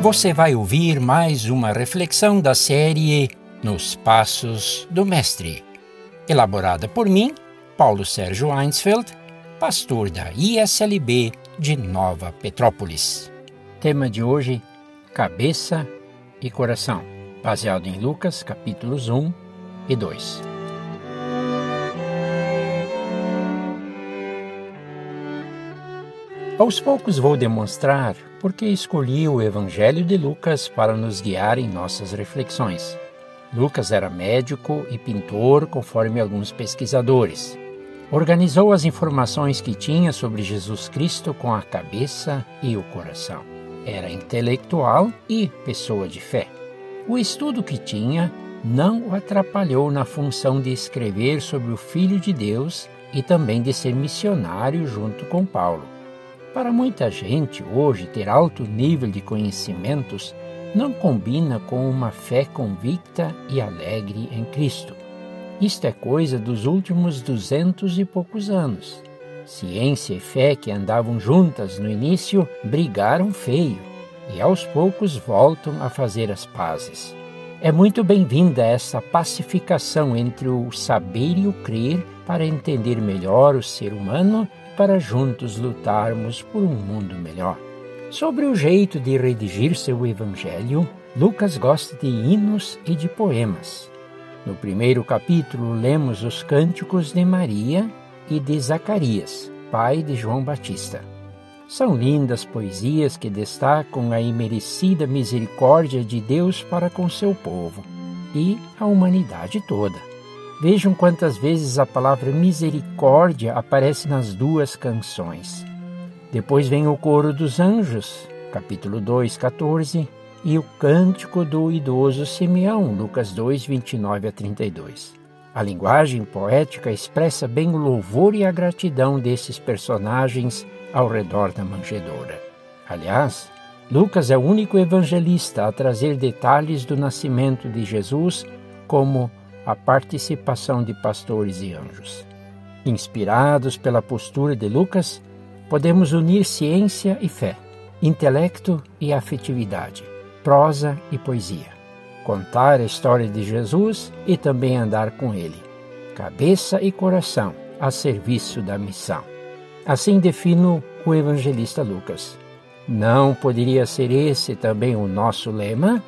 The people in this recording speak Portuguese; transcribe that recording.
Você vai ouvir mais uma reflexão da série Nos Passos do Mestre, elaborada por mim, Paulo Sérgio Einsfeld, pastor da ISLB de Nova Petrópolis. Tema de hoje: Cabeça e Coração, baseado em Lucas capítulos 1 e 2. Aos poucos vou demonstrar por que escolhi o Evangelho de Lucas para nos guiar em nossas reflexões. Lucas era médico e pintor, conforme alguns pesquisadores. Organizou as informações que tinha sobre Jesus Cristo com a cabeça e o coração. Era intelectual e pessoa de fé. O estudo que tinha não o atrapalhou na função de escrever sobre o Filho de Deus e também de ser missionário junto com Paulo. Para muita gente, hoje, ter alto nível de conhecimentos não combina com uma fé convicta e alegre em Cristo. Isto é coisa dos últimos duzentos e poucos anos. Ciência e fé, que andavam juntas no início, brigaram feio e aos poucos voltam a fazer as pazes. É muito bem-vinda essa pacificação entre o saber e o crer para entender melhor o ser humano para juntos lutarmos por um mundo melhor. Sobre o jeito de redigir seu evangelho, Lucas gosta de hinos e de poemas. No primeiro capítulo, lemos os cânticos de Maria e de Zacarias, pai de João Batista. São lindas poesias que destacam a imerecida misericórdia de Deus para com seu povo e a humanidade toda. Vejam quantas vezes a palavra misericórdia aparece nas duas canções. Depois vem o coro dos anjos, capítulo 2, 14, e o cântico do idoso Simeão, Lucas 2, 29 a 32. A linguagem poética expressa bem o louvor e a gratidão desses personagens ao redor da manjedoura. Aliás, Lucas é o único evangelista a trazer detalhes do nascimento de Jesus, como a participação de pastores e anjos. Inspirados pela postura de Lucas, podemos unir ciência e fé, intelecto e afetividade, prosa e poesia, contar a história de Jesus e também andar com ele, cabeça e coração a serviço da missão. Assim defino o evangelista Lucas. Não poderia ser esse também o nosso lema?